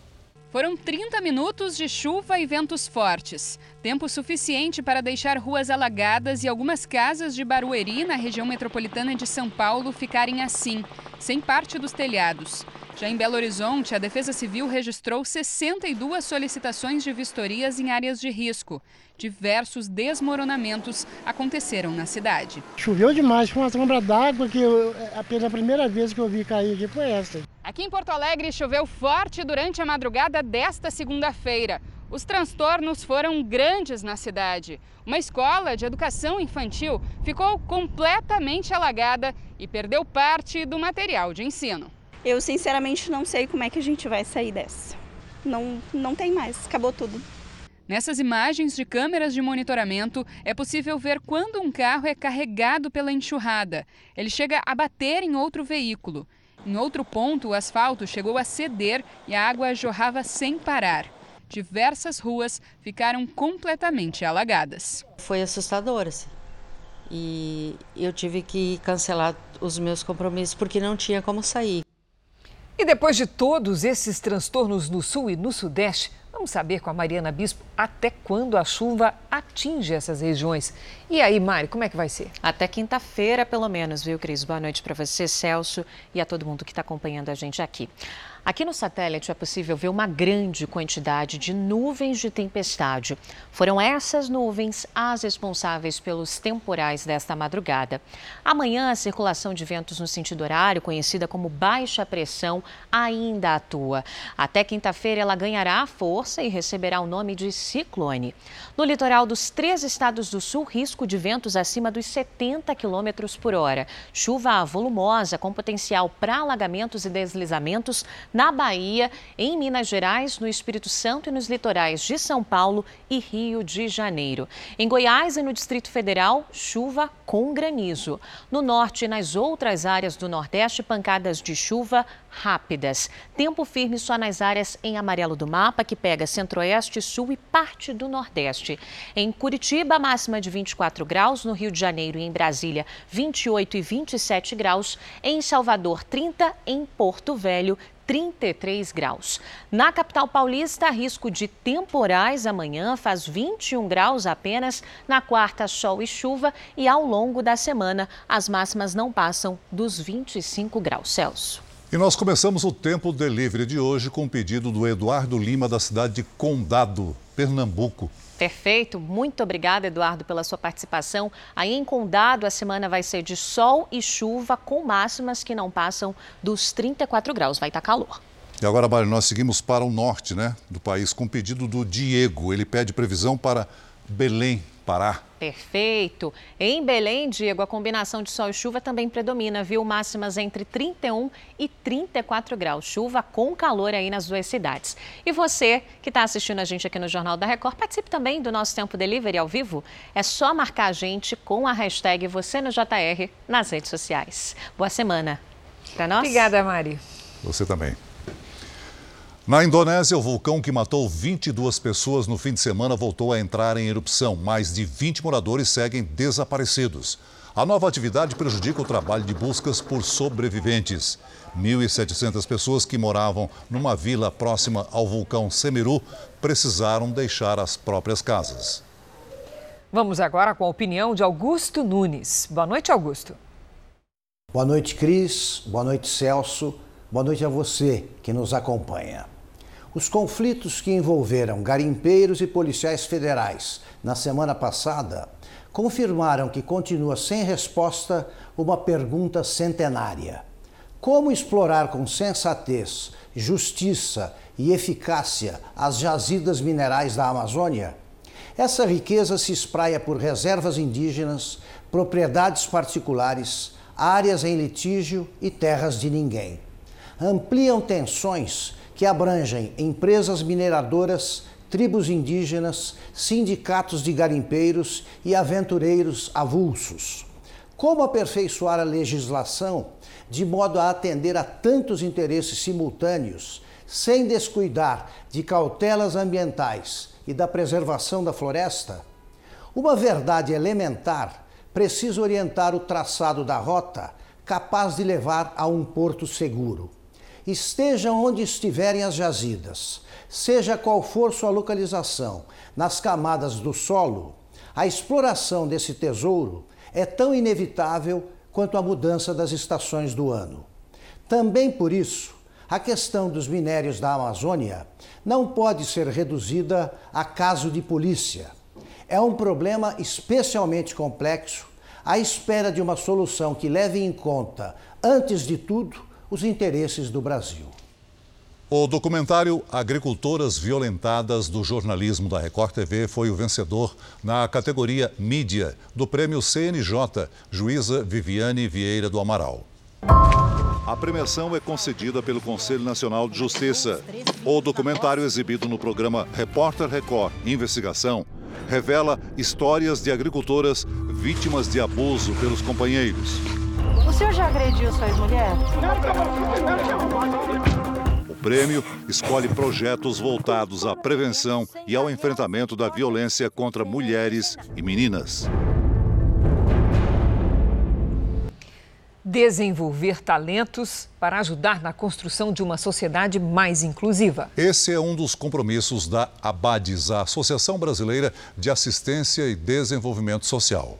Foram 30 minutos de chuva e ventos fortes. Tempo suficiente para deixar ruas alagadas e algumas casas de Barueri, na região metropolitana de São Paulo, ficarem assim, sem parte dos telhados. Já em Belo Horizonte, a Defesa Civil registrou 62 solicitações de vistorias em áreas de risco. Diversos desmoronamentos aconteceram na cidade. Choveu demais, foi uma sombra d'água que eu, apenas a primeira vez que eu vi cair aqui foi essa. Aqui em Porto Alegre choveu forte durante a madrugada desta segunda-feira. Os transtornos foram grandes na cidade. Uma escola de educação infantil ficou completamente alagada e perdeu parte do material de ensino. Eu sinceramente não sei como é que a gente vai sair dessa. Não, não tem mais, acabou tudo. Nessas imagens de câmeras de monitoramento, é possível ver quando um carro é carregado pela enxurrada. Ele chega a bater em outro veículo. Em outro ponto, o asfalto chegou a ceder e a água jorrava sem parar. Diversas ruas ficaram completamente alagadas. Foi assustador. Assim. E eu tive que cancelar os meus compromissos porque não tinha como sair. E depois de todos esses transtornos no sul e no sudeste, vamos saber com a Mariana Bispo até quando a chuva atinge essas regiões. E aí, Mari, como é que vai ser? Até quinta-feira, pelo menos, viu, Cris? Boa noite para você, Celso, e a todo mundo que está acompanhando a gente aqui. Aqui no satélite é possível ver uma grande quantidade de nuvens de tempestade. Foram essas nuvens as responsáveis pelos temporais desta madrugada. Amanhã, a circulação de ventos no sentido horário, conhecida como baixa pressão, ainda atua. Até quinta-feira, ela ganhará força e receberá o nome de ciclone. No litoral dos três estados do sul, risco de ventos acima dos 70 km por hora. Chuva volumosa com potencial para alagamentos e deslizamentos na Bahia, em Minas Gerais, no Espírito Santo e nos litorais de São Paulo e Rio de Janeiro. Em Goiás e no Distrito Federal, chuva com granizo. No norte e nas outras áreas do Nordeste, pancadas de chuva rápidas. Tempo firme só nas áreas em amarelo do mapa, que pega centro-oeste, sul e parte do Nordeste. Em Curitiba, máxima de 24 graus. No Rio de Janeiro e em Brasília, 28 e 27 graus. Em Salvador, 30. Em Porto Velho, 33 graus. Na capital paulista, risco de temporais amanhã, faz 21 graus apenas. Na quarta, sol e chuva. E ao longo da semana, as máximas não passam dos 25 graus Celsius. E nós começamos o Tempo Delivery de hoje com o um pedido do Eduardo Lima, da cidade de Condado, Pernambuco. Perfeito. Muito obrigada, Eduardo, pela sua participação. Aí em Condado, a semana vai ser de sol e chuva, com máximas que não passam dos 34 graus. Vai estar calor. E agora, Mário, nós seguimos para o norte né, do país com o pedido do Diego. Ele pede previsão para Belém, Pará. Perfeito. Em Belém, Diego, a combinação de sol e chuva também predomina, viu? Máximas entre 31 e 34 graus. Chuva com calor aí nas duas cidades. E você que está assistindo a gente aqui no Jornal da Record, participe também do nosso Tempo Delivery ao vivo. É só marcar a gente com a hashtag Você no JR nas redes sociais. Boa semana para nós. Obrigada, Mari. Você também. Na Indonésia, o vulcão que matou 22 pessoas no fim de semana voltou a entrar em erupção. Mais de 20 moradores seguem desaparecidos. A nova atividade prejudica o trabalho de buscas por sobreviventes. 1.700 pessoas que moravam numa vila próxima ao vulcão Semeru precisaram deixar as próprias casas. Vamos agora com a opinião de Augusto Nunes. Boa noite, Augusto. Boa noite, Cris. Boa noite, Celso. Boa noite a você que nos acompanha. Os conflitos que envolveram garimpeiros e policiais federais na semana passada confirmaram que continua sem resposta uma pergunta centenária: como explorar com sensatez, justiça e eficácia as jazidas minerais da Amazônia? Essa riqueza se espraia por reservas indígenas, propriedades particulares, áreas em litígio e terras de ninguém. Ampliam tensões que abrangem empresas mineradoras, tribos indígenas, sindicatos de garimpeiros e aventureiros avulsos. Como aperfeiçoar a legislação de modo a atender a tantos interesses simultâneos, sem descuidar de cautelas ambientais e da preservação da floresta? Uma verdade elementar precisa orientar o traçado da rota capaz de levar a um porto seguro estejam onde estiverem as jazidas, seja qual for sua localização, nas camadas do solo, a exploração desse tesouro é tão inevitável quanto a mudança das estações do ano. Também por isso, a questão dos minérios da Amazônia não pode ser reduzida a caso de polícia. É um problema especialmente complexo, à espera de uma solução que leve em conta, antes de tudo, os interesses do Brasil. O documentário Agricultoras Violentadas do Jornalismo da Record TV foi o vencedor na categoria Mídia do prêmio CNJ, juíza Viviane Vieira do Amaral. A premiação é concedida pelo Conselho Nacional de Justiça. O documentário exibido no programa Repórter Record Investigação revela histórias de agricultoras vítimas de abuso pelos companheiros. O senhor já agrediu sua ex-mulher? O prêmio escolhe projetos voltados à prevenção e ao enfrentamento da violência contra mulheres e meninas. Desenvolver talentos para ajudar na construção de uma sociedade mais inclusiva. Esse é um dos compromissos da ABADES, a Associação Brasileira de Assistência e Desenvolvimento Social.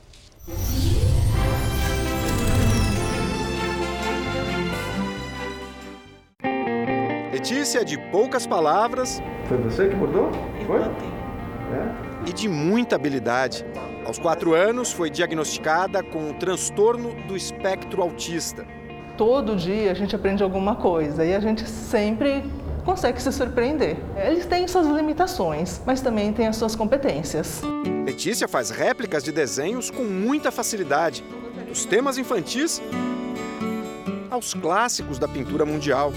É de poucas palavras. Foi você que bordou? Foi? É. E de muita habilidade. Aos quatro anos, foi diagnosticada com um transtorno do espectro autista. Todo dia a gente aprende alguma coisa e a gente sempre consegue se surpreender. Eles têm suas limitações, mas também têm as suas competências. Letícia faz réplicas de desenhos com muita facilidade, dos temas infantis aos clássicos da pintura mundial.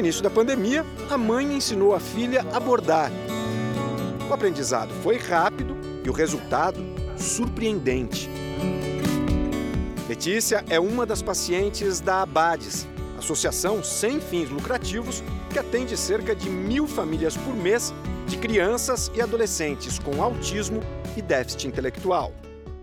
Início da pandemia, a mãe ensinou a filha a bordar. O aprendizado foi rápido e o resultado surpreendente. Letícia é uma das pacientes da Abades, associação sem fins lucrativos que atende cerca de mil famílias por mês de crianças e adolescentes com autismo e déficit intelectual.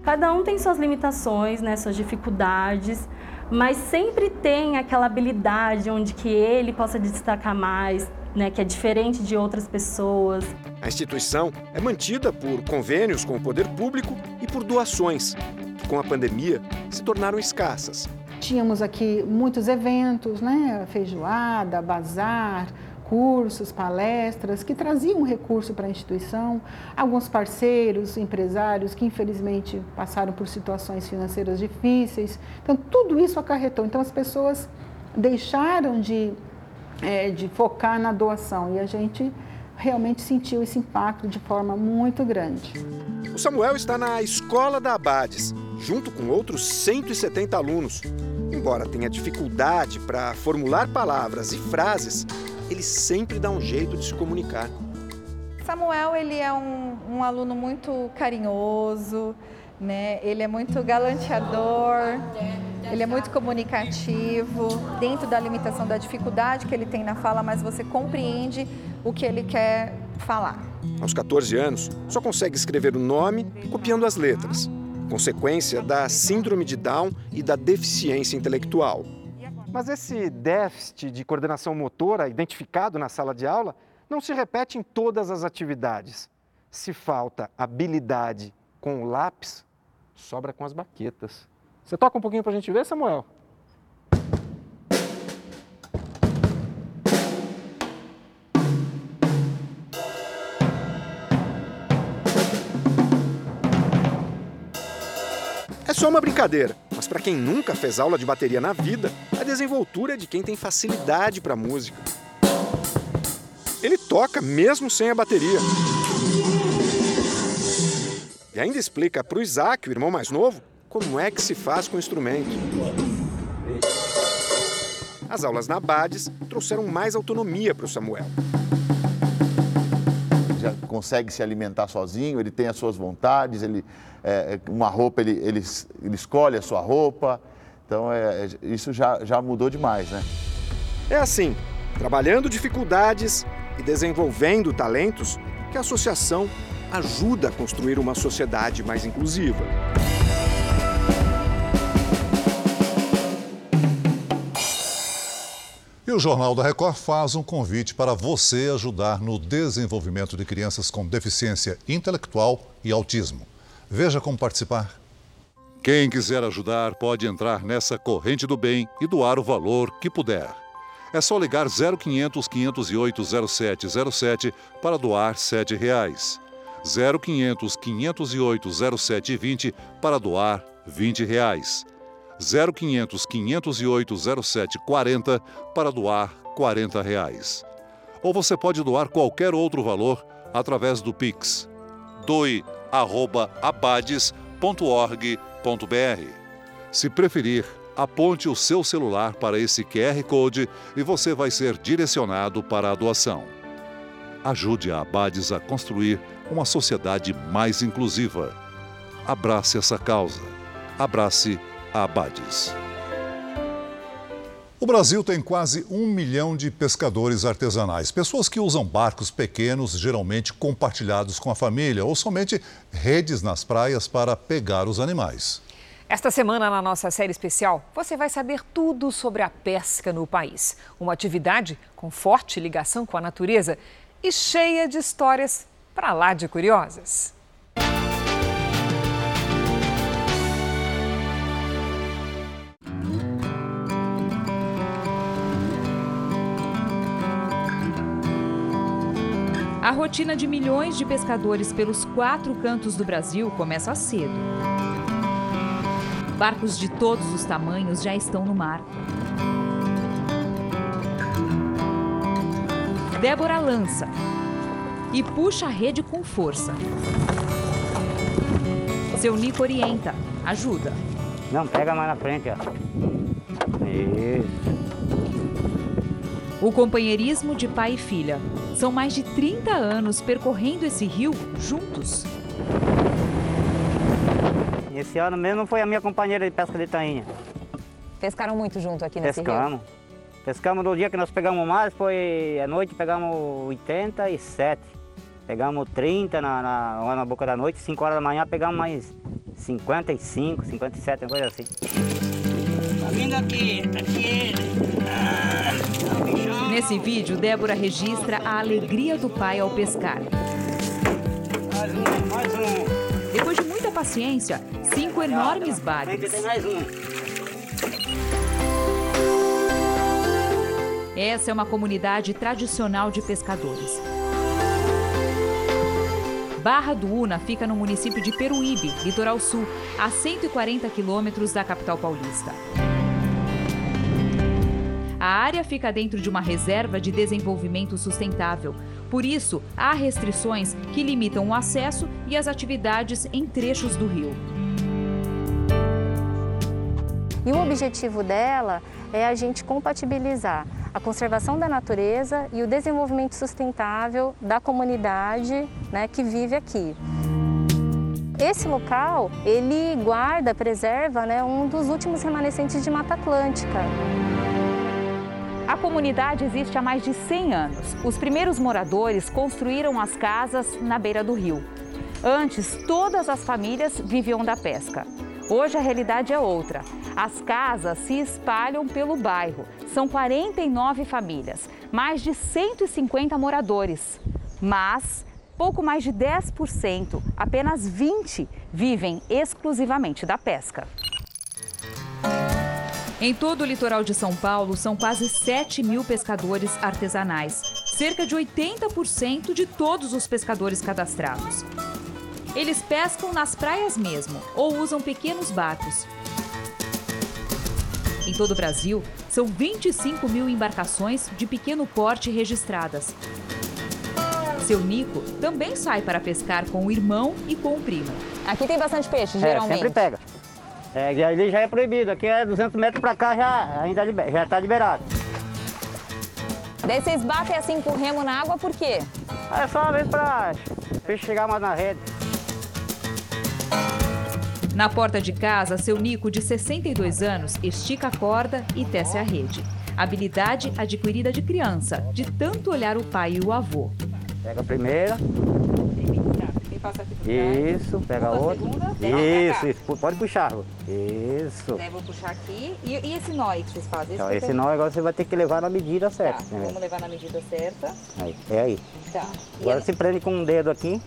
Cada um tem suas limitações, né, suas dificuldades, mas sempre tem aquela habilidade onde que ele possa destacar mais, né, que é diferente de outras pessoas. A instituição é mantida por convênios com o poder público e por doações, que com a pandemia se tornaram escassas. Tínhamos aqui muitos eventos, né, feijoada, bazar, cursos, palestras que traziam recurso para a instituição, alguns parceiros, empresários que infelizmente passaram por situações financeiras difíceis. Então, tudo isso acarretou. Então, as pessoas deixaram de, é, de focar na doação e a gente realmente sentiu esse impacto de forma muito grande. O Samuel está na Escola da Abades, junto com outros 170 alunos. Embora tenha dificuldade para formular palavras e frases, ele sempre dá um jeito de se comunicar. Samuel ele é um, um aluno muito carinhoso, né? Ele é muito galanteador, ele é muito comunicativo, dentro da limitação da dificuldade que ele tem na fala, mas você compreende o que ele quer falar. Aos 14 anos, só consegue escrever o nome copiando as letras, consequência da síndrome de Down e da deficiência intelectual. Mas esse déficit de coordenação motora identificado na sala de aula não se repete em todas as atividades. Se falta habilidade com o lápis, sobra com as baquetas. Você toca um pouquinho para a gente ver, Samuel? É só uma brincadeira, mas para quem nunca fez aula de bateria na vida, a desenvoltura é de quem tem facilidade para música. Ele toca mesmo sem a bateria. E ainda explica para o Isaac, o irmão mais novo, como é que se faz com o instrumento. As aulas na Bades trouxeram mais autonomia para o Samuel. Consegue se alimentar sozinho, ele tem as suas vontades, ele, é, uma roupa, ele, ele, ele escolhe a sua roupa. Então, é, isso já, já mudou demais, né? É assim, trabalhando dificuldades e desenvolvendo talentos, que a associação ajuda a construir uma sociedade mais inclusiva. E o Jornal da Record faz um convite para você ajudar no desenvolvimento de crianças com deficiência intelectual e autismo. Veja como participar. Quem quiser ajudar pode entrar nessa corrente do bem e doar o valor que puder. É só ligar 0500 508 0707 para doar 7 reais. 0500 508 0720 para doar 20 reais. 0500 508 0740 para doar 40 reais. Ou você pode doar qualquer outro valor através do Pix. doe@abades.org.br. Se preferir, aponte o seu celular para esse QR Code e você vai ser direcionado para a doação. Ajude a Abades a construir uma sociedade mais inclusiva. Abrace essa causa. Abrace Abades. O Brasil tem quase um milhão de pescadores artesanais, pessoas que usam barcos pequenos, geralmente compartilhados com a família, ou somente redes nas praias para pegar os animais. Esta semana, na nossa série especial, você vai saber tudo sobre a pesca no país. Uma atividade com forte ligação com a natureza e cheia de histórias para lá de curiosas. A rotina de milhões de pescadores pelos quatro cantos do Brasil começa cedo. Barcos de todos os tamanhos já estão no mar. Débora lança e puxa a rede com força. Seu Nico orienta, ajuda. Não, pega mais na frente, ó. Isso. O companheirismo de pai e filha. São mais de 30 anos percorrendo esse rio juntos. Esse ano mesmo foi a minha companheira de pesca de tainha. Pescaram muito junto aqui nesse Pescamos. rio? Pescamos no dia que nós pegamos mais, foi à noite pegamos 87. Pegamos 30 na, na, lá na boca da noite, 5 horas da manhã pegamos mais 55, 57, uma coisa assim. Tá vindo aqui, tá aqui Nesse vídeo, Débora registra a alegria do pai ao pescar. Mais um, mais um. Depois de muita paciência, cinco enormes bagres. Tem mais um. Essa é uma comunidade tradicional de pescadores. Barra do Una fica no município de Peruíbe, litoral sul, a 140 quilômetros da capital paulista. A área fica dentro de uma reserva de desenvolvimento sustentável. Por isso, há restrições que limitam o acesso e as atividades em trechos do rio. E o objetivo dela é a gente compatibilizar a conservação da natureza e o desenvolvimento sustentável da comunidade né, que vive aqui. Esse local, ele guarda, preserva né, um dos últimos remanescentes de Mata Atlântica. A comunidade existe há mais de 100 anos. Os primeiros moradores construíram as casas na beira do rio. Antes, todas as famílias viviam da pesca. Hoje a realidade é outra. As casas se espalham pelo bairro. São 49 famílias, mais de 150 moradores. Mas pouco mais de 10%, apenas 20, vivem exclusivamente da pesca. Em todo o litoral de São Paulo, são quase 7 mil pescadores artesanais, cerca de 80% de todos os pescadores cadastrados. Eles pescam nas praias mesmo ou usam pequenos barcos. Em todo o Brasil, são 25 mil embarcações de pequeno porte registradas. Seu Nico também sai para pescar com o irmão e com o primo. Aqui tem bastante peixe, É, geralmente. sempre pega. É, e ali já é proibido, aqui é 200 metros pra cá já ainda liber- já está liberado. Daí vocês batem assim com o remo na água, por quê? É só uma vez para peixe chegar mais na rede. Na porta de casa, seu Nico, de 62 anos, estica a corda e tece a rede. Habilidade adquirida de criança, de tanto olhar o pai e o avô. Pega a primeira. E passa aqui Isso, pega pra Isso, isso, pode puxar. Isso. Daí vou puxar aqui. E, e esse nó aí que vocês fazem? Então, esse nó agora você vai ter que levar na medida Tá, certa. né? vamos levar na medida certa. Aí, é aí. Tá. E Agora ela- se prende com um dedo aqui.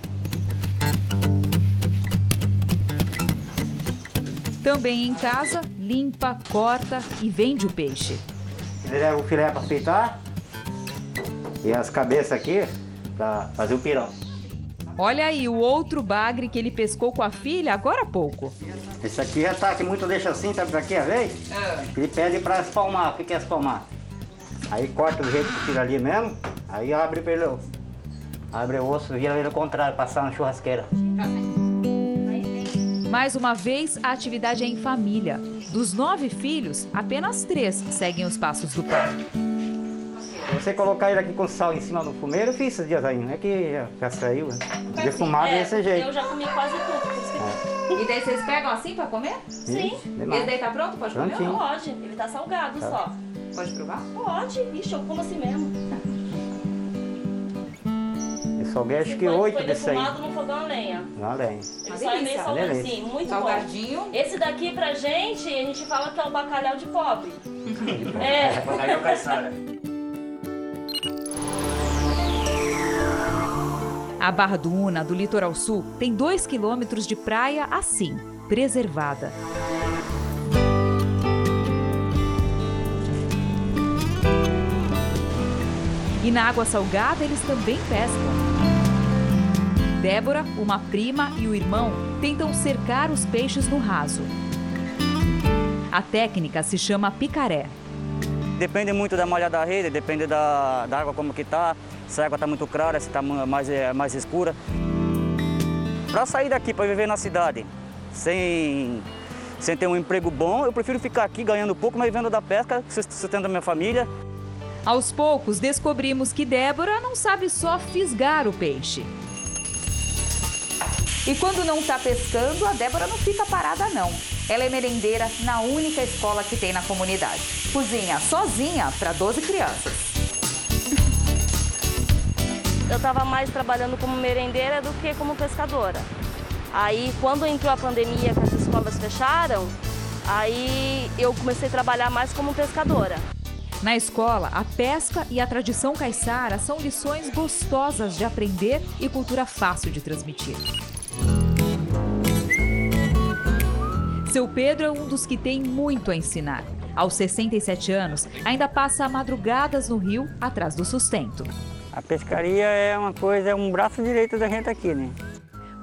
Também em casa, limpa, corta e vende o peixe. Ele leva o filé para fritar. E as cabeças aqui para fazer o pirão. Olha aí o outro bagre que ele pescou com a filha agora há pouco. Esse aqui já tá, que muito deixa assim, sabe pra quê, a vez? Ele pede pra espalmar. O que é espalmar? Aí corta do jeito que tira ali mesmo, aí abre pelo. Abre o osso, vira ele ao contrário, passar na churrasqueira. Mais uma vez, a atividade é em família. Dos nove filhos, apenas três seguem os passos do pai. Você colocar ele aqui com sal em cima do fumeiro, eu fiz esses dias aí, não é que já, já saiu, né? Defumado É, desse jeito. Eu já comi quase tudo. que- E daí vocês pegam assim pra comer? Sim. Esse daí tá pronto? Pode comer? Prontinho. Pode, ele tá salgado Tá. só. Pode provar? Pode, ixi, eu como assim mesmo. Eu salguei acho que oito desse aí. no fogão a lenha. Na lenha. Ele só é meio salgado, Delícia. sim, muito Salgadinho. bom. Esse daqui pra gente, a gente fala que é o bacalhau de pobre. é. Bacalhau caiçara. A Barra do Una, do litoral sul, tem dois quilômetros de praia assim, preservada. E na água salgada eles também pescam. Débora, uma prima e o irmão tentam cercar os peixes no raso. A técnica se chama picaré. Depende muito da malha da rede, depende da, da água como que tá, se a água está muito clara, se está mais, é, mais escura. Para sair daqui, para viver na cidade, sem, sem ter um emprego bom, eu prefiro ficar aqui ganhando pouco, mas vivendo da pesca, sustentando a minha família. Aos poucos, descobrimos que Débora não sabe só fisgar o peixe. E quando não está pescando, a Débora não fica parada, não. Ela é merendeira na única escola que tem na comunidade. Cozinha sozinha para 12 crianças. Eu estava mais trabalhando como merendeira do que como pescadora. Aí, quando entrou a pandemia, que as escolas fecharam, aí eu comecei a trabalhar mais como pescadora. Na escola, a pesca e a tradição caiçara são lições gostosas de aprender e cultura fácil de transmitir. Seu Pedro é um dos que tem muito a ensinar. Aos 67 anos, ainda passa madrugadas no rio atrás do sustento. A pescaria é uma coisa, é um braço direito da gente aqui, né?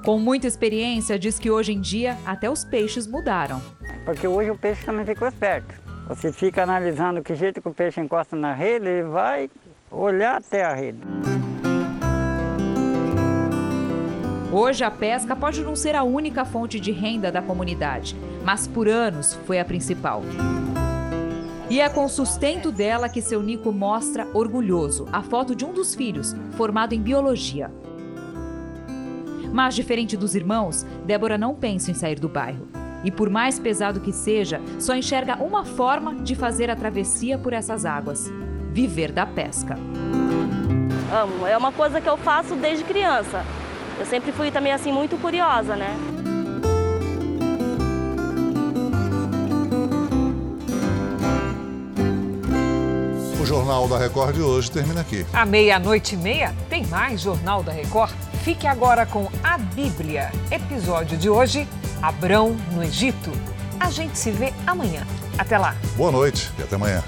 Com muita experiência, diz que hoje em dia até os peixes mudaram. Porque hoje o peixe também ficou esperto. Você fica analisando que jeito que o peixe encosta na rede, ele vai olhar até a rede. Hoje a pesca pode não ser a única fonte de renda da comunidade, mas por anos foi a principal. E é com o sustento dela que seu Nico mostra, orgulhoso, a foto de um dos filhos, formado em biologia. Mas, diferente dos irmãos, Débora não pensa em sair do bairro. E por mais pesado que seja, só enxerga uma forma de fazer a travessia por essas águas: viver da pesca. Amo, é uma coisa que eu faço desde criança. Eu sempre fui também assim muito curiosa, né? Jornal da Record de hoje termina aqui. À meia-noite e meia tem mais Jornal da Record. Fique agora com a Bíblia. Episódio de hoje: Abrão no Egito. A gente se vê amanhã. Até lá. Boa noite e até amanhã.